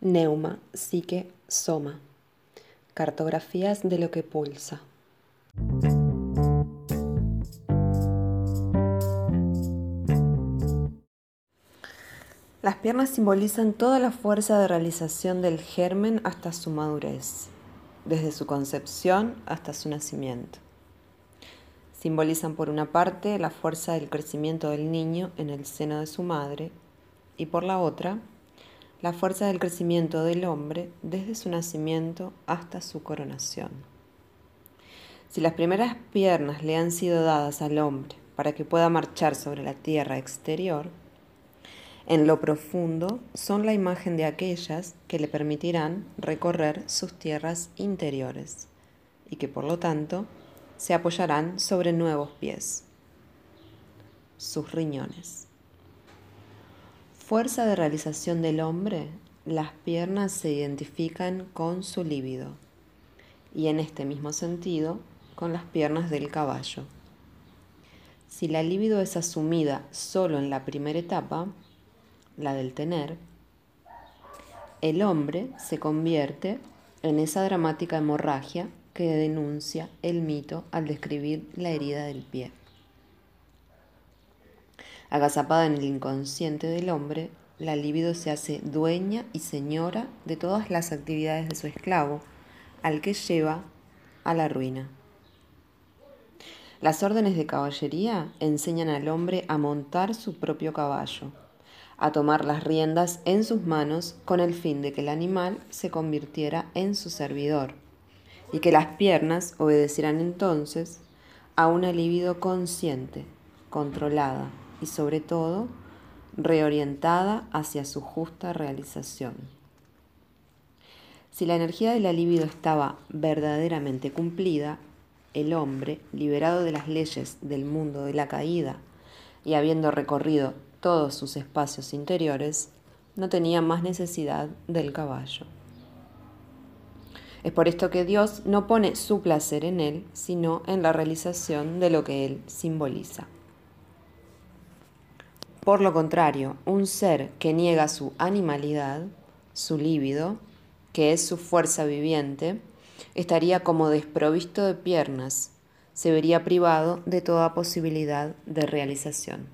Neuma, psique, soma. Cartografías de lo que pulsa. Las piernas simbolizan toda la fuerza de realización del germen hasta su madurez, desde su concepción hasta su nacimiento. Simbolizan por una parte la fuerza del crecimiento del niño en el seno de su madre y por la otra la fuerza del crecimiento del hombre desde su nacimiento hasta su coronación. Si las primeras piernas le han sido dadas al hombre para que pueda marchar sobre la tierra exterior, en lo profundo son la imagen de aquellas que le permitirán recorrer sus tierras interiores y que por lo tanto se apoyarán sobre nuevos pies, sus riñones. Fuerza de realización del hombre, las piernas se identifican con su líbido y en este mismo sentido con las piernas del caballo. Si la libido es asumida solo en la primera etapa, la del tener, el hombre se convierte en esa dramática hemorragia que denuncia el mito al describir la herida del pie. Agazapada en el inconsciente del hombre, la libido se hace dueña y señora de todas las actividades de su esclavo, al que lleva a la ruina. Las órdenes de caballería enseñan al hombre a montar su propio caballo, a tomar las riendas en sus manos con el fin de que el animal se convirtiera en su servidor y que las piernas obedecieran entonces a una libido consciente, controlada y sobre todo reorientada hacia su justa realización. Si la energía de la libido estaba verdaderamente cumplida, el hombre, liberado de las leyes del mundo de la caída y habiendo recorrido todos sus espacios interiores, no tenía más necesidad del caballo. Es por esto que Dios no pone su placer en él, sino en la realización de lo que él simboliza. Por lo contrario, un ser que niega su animalidad, su líbido, que es su fuerza viviente, estaría como desprovisto de piernas, se vería privado de toda posibilidad de realización.